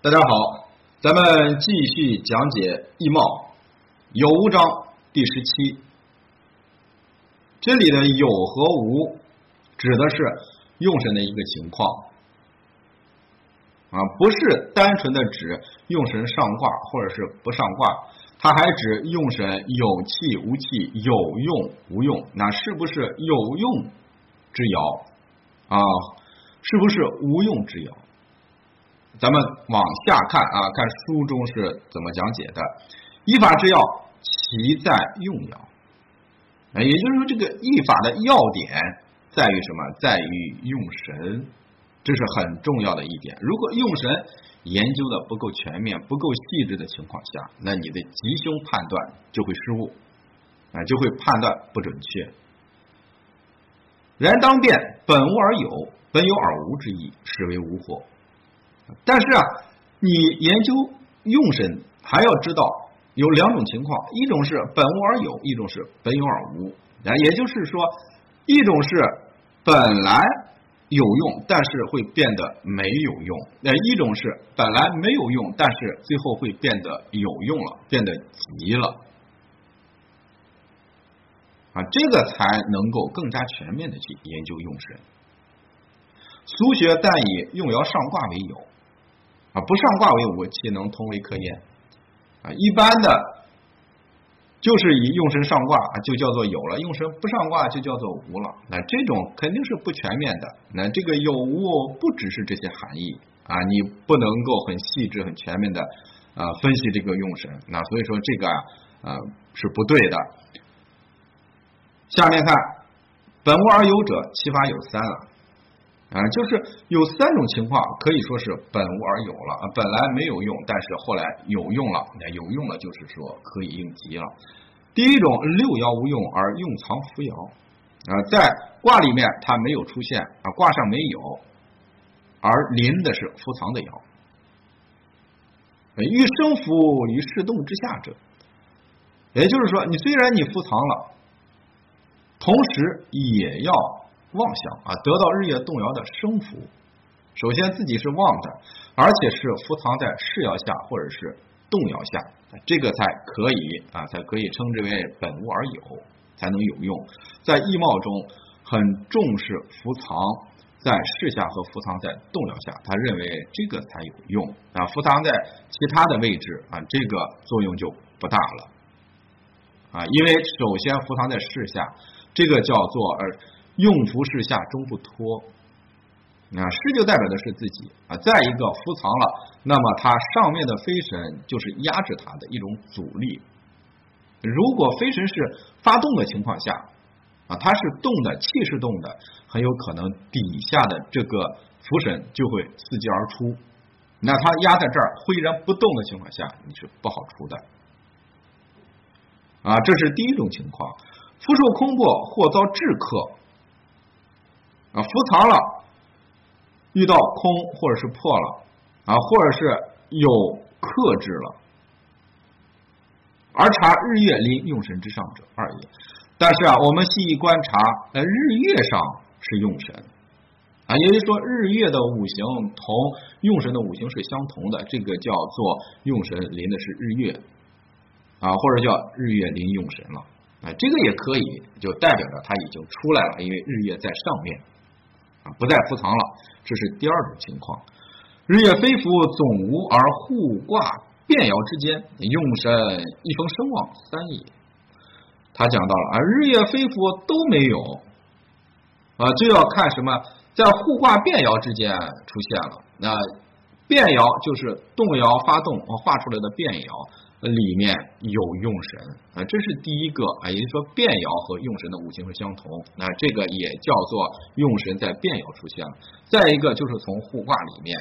大家好，咱们继续讲解易貌有无章第十七。这里的有和无指的是用神的一个情况啊，不是单纯的指用神上卦或者是不上卦，它还指用神有气无气、有用无用，那是不是有用之爻啊？是不是无用之爻？咱们往下看啊，看书中是怎么讲解的。依法之要，其在用爻。啊，也就是说，这个易法的要点在于什么？在于用神，这是很重要的一点。如果用神研究的不够全面、不够细致的情况下，那你的吉凶判断就会失误，啊，就会判断不准确。然当变，本无而有，本有而无之意，是为无惑。但是啊，你研究用神还要知道有两种情况，一种是本无而有，一种是本有而无。啊，也就是说，一种是本来有用，但是会变得没有用；那一种是本来没有用，但是最后会变得有用了，变得急了。啊，这个才能够更加全面的去研究用神。俗学但以用爻上卦为有。啊，不上卦为无，岂能通为科焉？啊，一般的，就是以用神上卦就叫做有了，用神不上卦就叫做无了。那这种肯定是不全面的。那这个有无不只是这些含义啊，你不能够很细致、很全面的啊分析这个用神。那所以说这个啊是不对的。下面看本无而有者，其法有三了。啊，就是有三种情况可以说是本无而有了，本来没有用，但是后来有用了，那有用了就是说可以应急了。第一种六爻无用而用藏伏爻啊，在卦里面它没有出现啊，卦上没有，而临的是伏藏的爻，欲生伏于世动之下者，也就是说，你虽然你伏藏了，同时也要。妄想啊，得到日夜动摇的生福，首先自己是妄的，而且是伏藏在世爻下或者是动摇下，这个才可以啊，才可以称之为本无而有，才能有用。在易貌中很重视伏藏在世下和伏藏在动摇下，他认为这个才有用啊，伏藏在其他的位置啊，这个作用就不大了啊，因为首先伏藏在世下，这个叫做呃。用服侍下终不脱，啊，师就代表的是自己啊。再一个服藏了，那么它上面的飞神就是压制它的一种阻力。如果飞神是发动的情况下啊，它是动的，气是动的，很有可能底下的这个浮神就会伺机而出。那它压在这儿岿然不动的情况下，你是不好出的啊。这是第一种情况，福寿空破或遭制克。啊，伏藏了，遇到空或者是破了啊，或者是有克制了，而察日月临用神之上者二也。但是啊，我们细一观察，呃，日月上是用神啊，也就是说日月的五行同用神的五行是相同的，这个叫做用神临的是日月啊，或者叫日月临用神了啊，这个也可以，就代表着它已经出来了，因为日月在上面。不再复藏了，这是第二种情况。日月飞伏总无而互卦变爻之间，用神一逢生旺三也。他讲到了啊，日月飞伏都没有啊，就要看什么在互卦变爻之间出现了。那变爻就是动摇发动画出来的变爻。里面有用神啊，这是第一个啊，也就是说变爻和用神的五行是相同，那这个也叫做用神在变爻出现了。再一个就是从互卦里面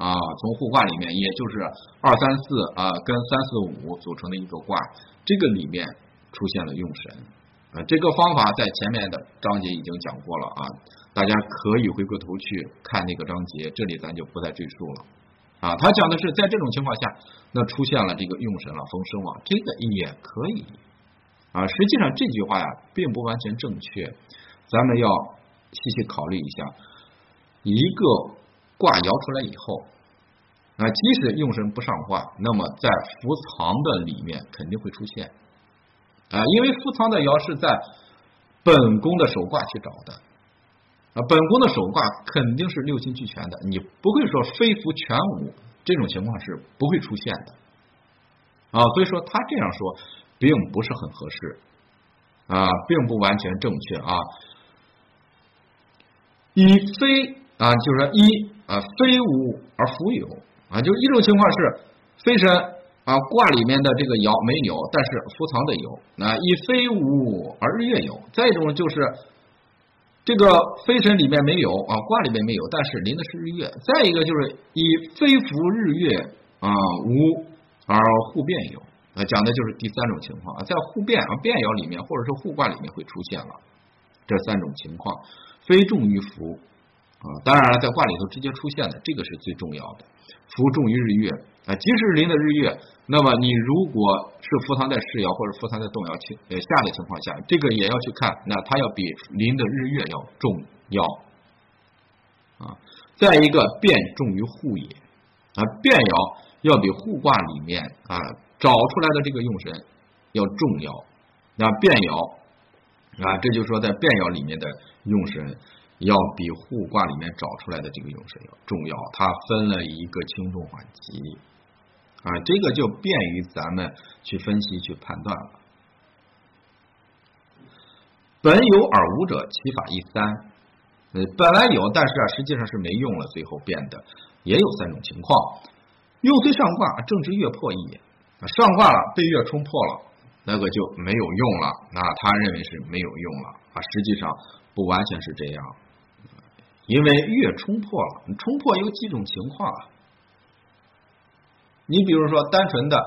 啊，从互卦里面，也就是二三四啊跟三四五组成的一个卦，这个里面出现了用神啊。这个方法在前面的章节已经讲过了啊，大家可以回过头去看那个章节，这里咱就不再赘述了。啊，他讲的是在这种情况下，那出现了这个用神了，逢生旺，这个也可以啊。实际上这句话呀，并不完全正确，咱们要细细考虑一下。一个卦摇出来以后，啊，即使用神不上卦，那么在伏藏的里面肯定会出现啊，因为伏藏的爻是在本宫的手卦去找的本宫的手卦肯定是六亲俱全的，你不会说非福全无这种情况是不会出现的啊，所以说他这样说并不是很合适啊，并不完全正确啊，以非啊，就是说一啊非无而福有。啊，就一种情况是非神啊卦里面的这个爻没有，但是福藏的有。那以非无而日月有。再一种就是这个飞神里面没有啊卦里面没有，但是临的是日月。再一个就是以飞伏日月啊无而互变有。啊，讲的就是第三种情况啊，在互变啊变爻里面或者是互卦里面会出现了这三种情况，非重于伏啊。当然了，在卦里头直接出现的这个是最重要的。伏重于日月啊，即使临的日月，那么你如果是伏藏在世爻或者伏藏在动摇情呃下的情况下，这个也要去看，那它要比临的日月要重要啊。再一个变重于护也啊，变爻要比护卦里面啊找出来的这个用神要重要。那变爻啊，这就是说在变爻里面的用神。要比互卦里面找出来的这个用神要重要，它分了一个轻重缓急啊，这个就便于咱们去分析去判断了。本有而无者，其法亦三。呃，本来有，但是啊，实际上是没用了，最后变的也有三种情况。用虽上卦，正值月破矣。上卦了，被月冲破了，那个就没有用了。那他认为是没有用了啊，实际上不完全是这样。因为月冲破了，冲破有几种情况啊？你比如说，单纯的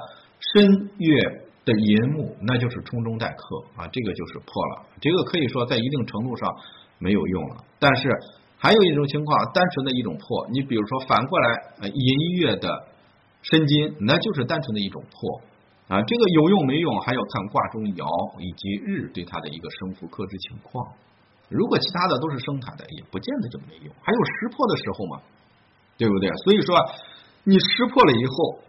申月的寅木，那就是冲中带克啊，这个就是破了。这个可以说在一定程度上没有用了。但是还有一种情况，单纯的一种破，你比如说反过来，寅月的申金，那就是单纯的一种破啊。这个有用没用，还要看卦中爻以及日对它的一个升伏克制情况。如果其他的都是生产的，也不见得就没用。还有识破的时候嘛，对不对？所以说，你识破了以后，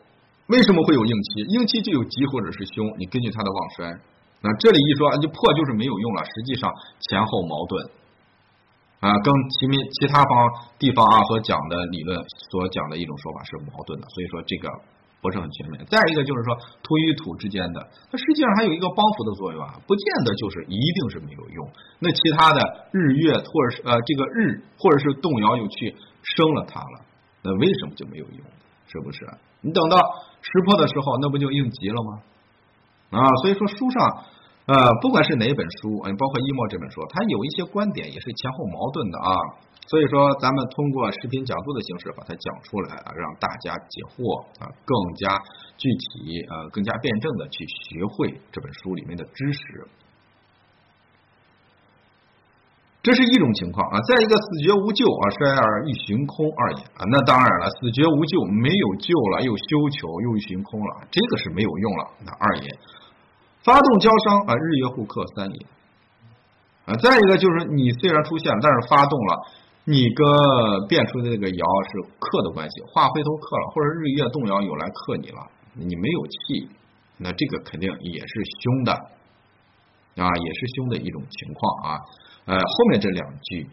为什么会有应期？应期就有吉或者是凶，你根据它的旺衰。那这里一说，就破就是没有用了。实际上前后矛盾啊，跟其民其他方地方啊所讲的理论所讲的一种说法是矛盾的。所以说这个。不是很全面。再一个就是说土与土之间的，它实际上还有一个帮扶的作用啊，不见得就是一定是没有用。那其他的日月或者是呃这个日或者是动摇又去生了它了，那为什么就没有用？是不是？你等到识破的时候，那不就应急了吗？啊，所以说书上呃不管是哪本书，包括易墨这本书，它有一些观点也是前后矛盾的啊。所以说，咱们通过视频讲座的形式把它讲出来啊，让大家解惑啊，更加具体呃，更加辩证的去学会这本书里面的知识。这是一种情况啊。再一个，死绝无救啊，衰而欲寻空二也啊。那当然了，死绝无救，没有救了，又休求又寻空了，这个是没有用了。那二也，发动交伤啊，日月互克三也啊。再一个就是你虽然出现，但是发动了。你跟变出的那个爻是克的关系，化回头克了，或者日月动摇有来克你了，你没有气，那这个肯定也是凶的啊，也是凶的一种情况啊。呃，后面这两句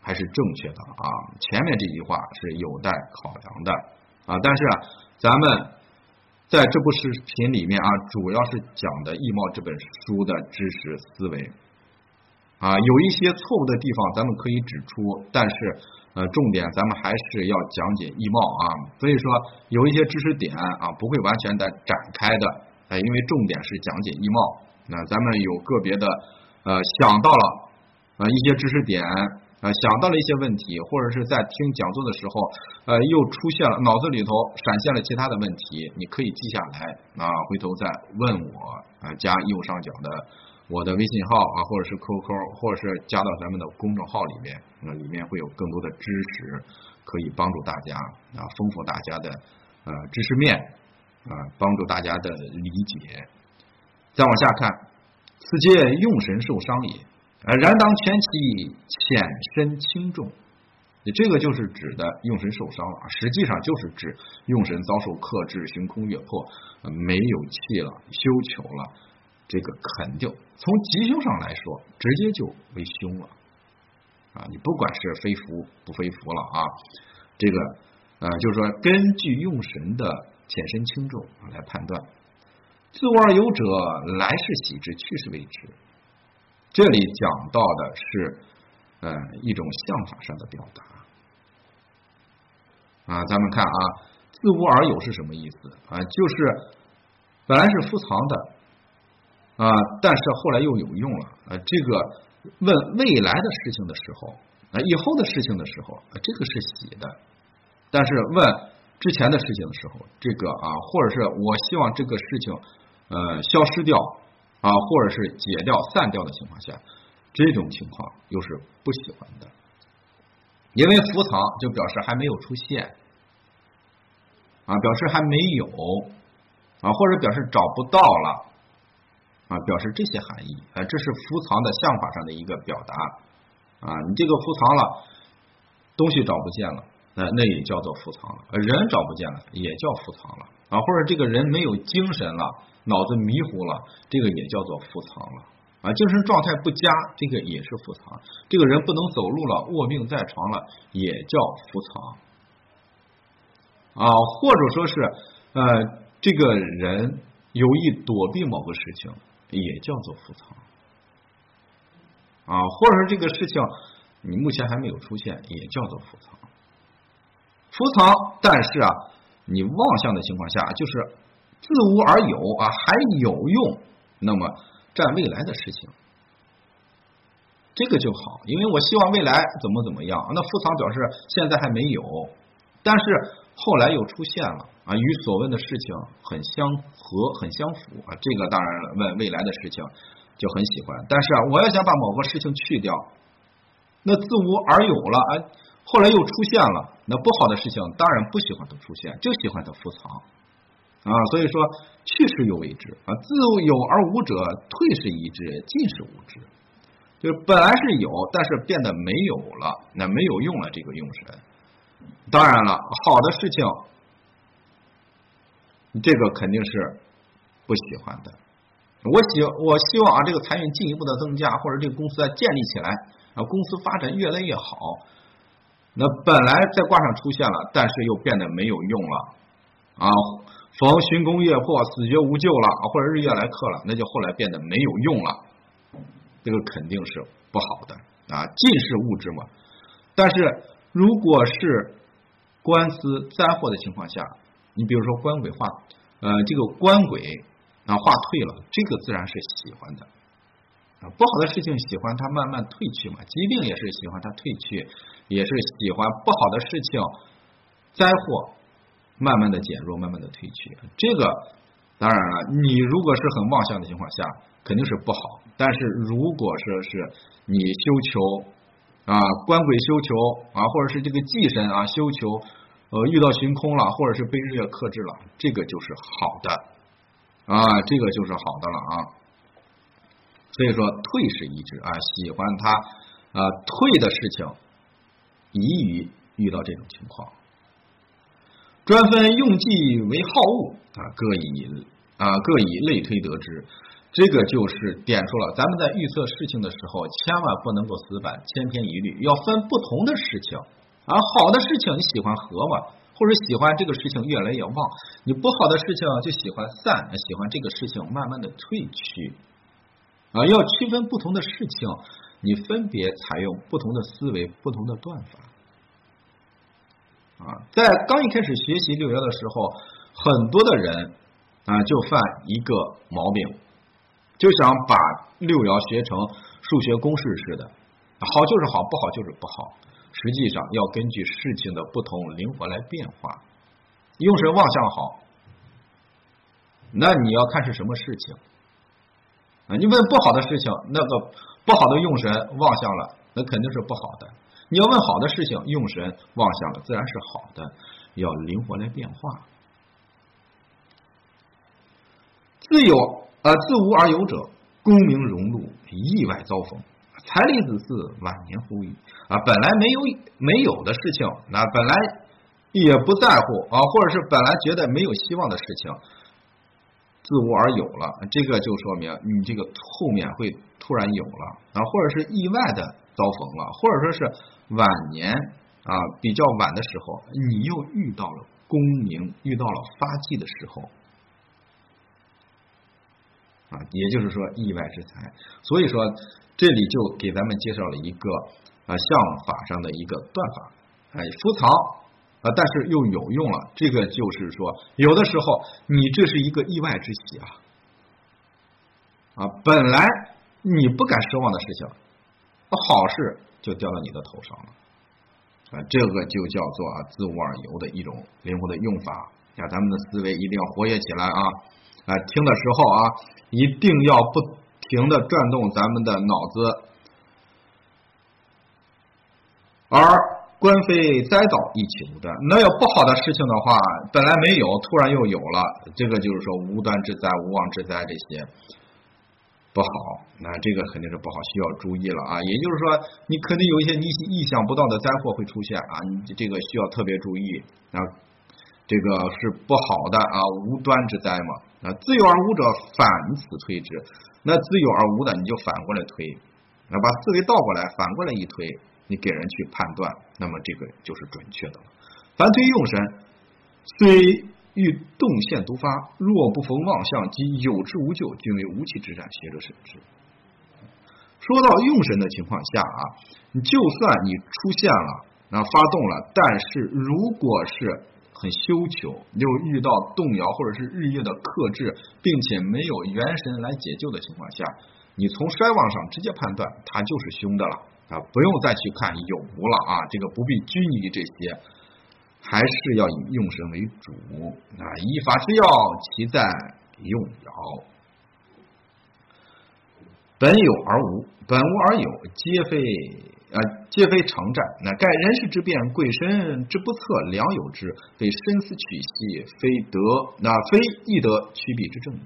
还是正确的啊，前面这句话是有待考量的啊。但是啊咱们在这部视频里面啊，主要是讲的易貌这本书的知识思维。啊，有一些错误的地方，咱们可以指出，但是呃，重点咱们还是要讲解易貌啊。所以说，有一些知识点啊，不会完全的展开的，哎，因为重点是讲解易貌。那咱们有个别的呃想到了啊一些知识点啊，想到了一些问题，或者是在听讲座的时候呃又出现了脑子里头闪现了其他的问题，你可以记下来啊，回头再问我啊，加右上角的。我的微信号啊，或者是 QQ，或者是加到咱们的公众号里面，那里面会有更多的知识可以帮助大家啊，丰富大家的呃知识面啊，帮助大家的理解。再往下看，此皆用神受伤也，呃，然当全其浅深轻重你这个就是指的用神受伤了，实际上就是指用神遭受克制、行空越破，没有气了，休囚了。这个肯定从吉凶上来说，直接就为凶了啊！你不管是非福不非福了啊，这个呃，就是说根据用神的浅深轻重来判断，自无而有者，来世喜之，去世为之。这里讲到的是呃一种相法上的表达啊，咱们看啊，自无而有是什么意思啊？就是本来是伏藏的。啊，但是后来又有用了啊！这个问未来的事情的时候，啊，以后的事情的时候，啊这个是喜的；但是问之前的事情的时候，这个啊，或者是我希望这个事情呃消失掉啊，或者是解掉、散掉的情况下，这种情况又是不喜欢的，因为伏藏就表示还没有出现啊，表示还没有啊，或者表示找不到了。啊，表示这些含义啊，这是伏藏的相法上的一个表达啊。你这个伏藏了，东西找不见了，那那也叫做伏藏了；人找不见了，也叫伏藏了啊。或者这个人没有精神了，脑子迷糊了，这个也叫做伏藏了啊。精神状态不佳，这个也是伏藏。这个人不能走路了，卧病在床了，也叫伏藏啊。或者说是呃，这个人有意躲避某个事情。也叫做伏藏啊，或者说这个事情你目前还没有出现，也叫做伏藏。伏藏，但是啊，你妄想的情况下，就是自无而有啊，还有用，那么占未来的事情，这个就好，因为我希望未来怎么怎么样，那伏藏表示现在还没有，但是后来又出现了。啊，与所问的事情很相合，很相符啊。这个当然了，问未来的事情就很喜欢。但是啊，我要想把某个事情去掉，那自无而有了啊，后来又出现了，那不好的事情当然不喜欢它出现，就喜欢它伏藏啊。所以说，去是有为之啊，自有而无者，退是一之，进是无之。就是本来是有，但是变得没有了，那没有用了这个用神。当然了，好的事情。这个肯定是不喜欢的。我希我希望啊，这个财运进一步的增加，或者这个公司在建立起来啊，公司发展越来越好。那本来在卦上出现了，但是又变得没有用了啊。逢旬宫月破，死绝无救了，或者日月来克了，那就后来变得没有用了。这个肯定是不好的啊，尽是物质嘛。但是如果是官司灾祸的情况下，你比如说官鬼化，呃，这个官鬼啊化退了，这个自然是喜欢的啊。不好的事情喜欢它慢慢退去嘛，疾病也是喜欢它退去，也是喜欢不好的事情灾祸慢慢的减弱，慢慢的退去。这个当然了，你如果是很妄想的情况下，肯定是不好。但是如果说是你修求啊，官鬼修求啊，或者是这个忌神啊修求。呃，遇到行空了，或者是被日月克制了，这个就是好的啊，这个就是好的了啊。所以说，退是一致啊，喜欢他啊，退的事情，宜于遇到这种情况。专分用计为好恶啊，各以啊各以类推得知，这个就是点出了咱们在预测事情的时候，千万不能够死板千篇一律，要分不同的事情。啊，好的事情你喜欢和嘛，或者喜欢这个事情越来越旺；你不好的事情就喜欢散，喜欢这个事情慢慢的退去。啊，要区分不同的事情，你分别采用不同的思维、不同的断法。啊，在刚一开始学习六爻的时候，很多的人啊就犯一个毛病，就想把六爻学成数学公式似的，好就是好，不好就是不好。实际上要根据事情的不同灵活来变化，用神妄想好，那你要看是什么事情啊？你问不好的事情，那个不好的用神妄想了，那肯定是不好的。你要问好的事情，用神妄想了，自然是好的。要灵活来变化，自有啊自无而有者，功名荣禄意外遭逢。财离子嗣，晚年呼吁啊！本来没有没有的事情，那本来也不在乎啊，或者是本来觉得没有希望的事情，自无而有了，这个就说明你这个后面会突然有了。啊，或者是意外的遭逢了，或者说是晚年啊比较晚的时候，你又遇到了功名，遇到了发迹的时候。啊，也就是说意外之财，所以说这里就给咱们介绍了一个啊相法上的一个断法，哎，伏藏啊，但是又有用了。这个就是说，有的时候你这是一个意外之喜啊，啊，本来你不敢奢望的事情，好事就掉到你的头上了，啊，这个就叫做啊自无而有的一种灵活的用法。呀，咱们的思维一定要活跃起来啊！啊，听的时候啊。一定要不停的转动咱们的脑子，而官非灾倒一起无端。那有不好的事情的话，本来没有，突然又有了，这个就是说无端之灾、无妄之灾这些不好。那这个肯定是不好，需要注意了啊。也就是说，你肯定有一些你意想不到的灾祸会出现啊，你这个需要特别注意啊。这个是不好的啊，无端之灾嘛。啊，自有而无者反此推之，那自有而无的你就反过来推，那把思维倒过来，反过来一推，你给人去判断，那么这个就是准确的了。凡推用神，虽欲动线独发，若不逢妄象及有之无救，均为无稽之战，学者审之。说到用神的情况下啊，你就算你出现了，那发动了，但是如果是。很羞求，又遇到动摇或者是日月的克制，并且没有元神来解救的情况下，你从衰亡上直接判断它就是凶的了啊，不用再去看有无了啊，这个不必拘泥于这些，还是要以用神为主啊，依法之要，其在用爻，本有而无，本无而有，皆非。啊，皆非常战。那盖人事之变，贵身之不测，良有之，非深思取细，非得那非易得趋避之正也。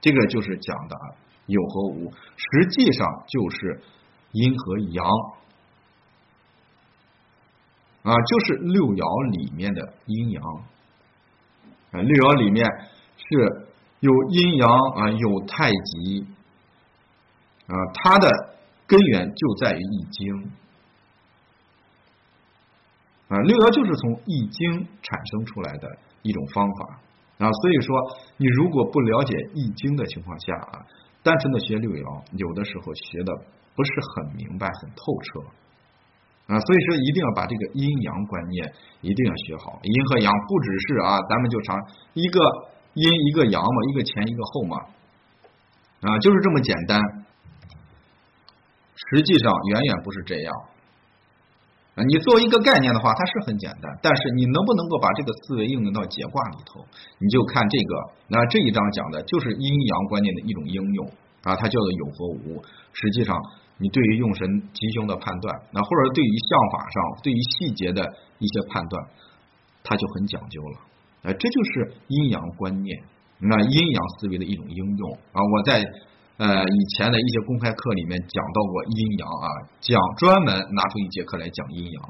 这个就是讲的啊有和无，实际上就是阴和阳啊，就是六爻里面的阴阳啊。六爻里面是有阴阳啊，有太极啊，它的。根源就在于易经啊，六爻就是从易经产生出来的一种方法啊，所以说你如果不了解易经的情况下啊，单纯的学六爻，有的时候学的不是很明白、很透彻啊，所以说一定要把这个阴阳观念一定要学好，阴和阳不只是啊，咱们就常一个阴一个阳嘛，一个前一个后嘛啊，就是这么简单。实际上远远不是这样！你作为一个概念的话，它是很简单，但是你能不能够把这个思维应用到解卦里头？你就看这个，那这一章讲的就是阴阳观念的一种应用啊，它叫做有和无。实际上，你对于用神吉凶的判断，那或者对于相法上对于细节的一些判断，它就很讲究了。哎，这就是阴阳观念，那阴阳思维的一种应用啊！我在。呃，以前的一些公开课里面讲到过阴阳啊，讲专门拿出一节课来讲阴阳。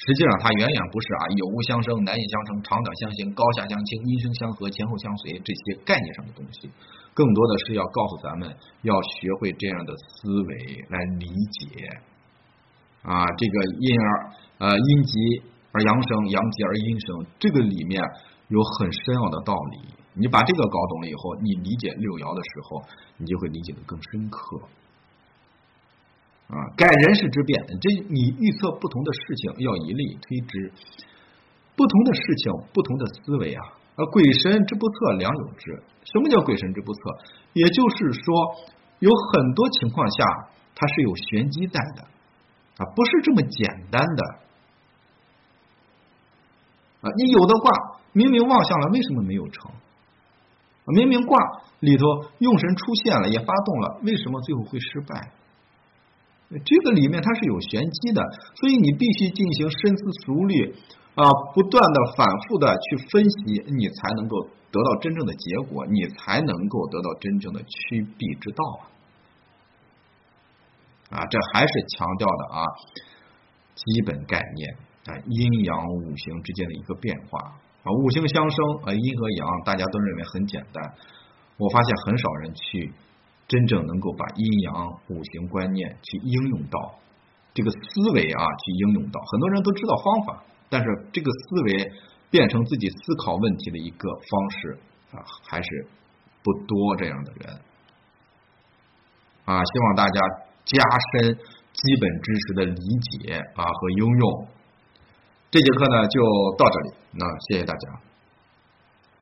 实际上它远远不是啊有无相生、难易相成、长短相形、高下相倾、阴生相合、前后相随这些概念上的东西，更多的是要告诉咱们要学会这样的思维来理解。啊这个阴而呃阴极而阳生，阳极而阴生，这个里面有很深奥的道理。你把这个搞懂了以后，你理解六爻的时候，你就会理解的更深刻。啊。改人事之变，这你预测不同的事情要以类推之，不同的事情，不同的思维啊。啊，鬼神之不测，良有之。什么叫鬼神之不测？也就是说，有很多情况下它是有玄机在的啊，不是这么简单的啊。你有的卦明明望向了，为什么没有成？明明卦里头用神出现了，也发动了，为什么最后会失败？这个里面它是有玄机的，所以你必须进行深思熟虑啊，不断的反复的去分析，你才能够得到真正的结果，你才能够得到真正的趋避之道啊！啊，这还是强调的啊基本概念啊阴阳五行之间的一个变化啊五行相生啊阴和阳大家都认为很简单，我发现很少人去真正能够把阴阳五行观念去应用到这个思维啊去应用到，很多人都知道方法，但是这个思维变成自己思考问题的一个方式啊还是不多这样的人啊，希望大家。加深基本知识的理解啊和应用，这节课呢就到这里，那谢谢大家。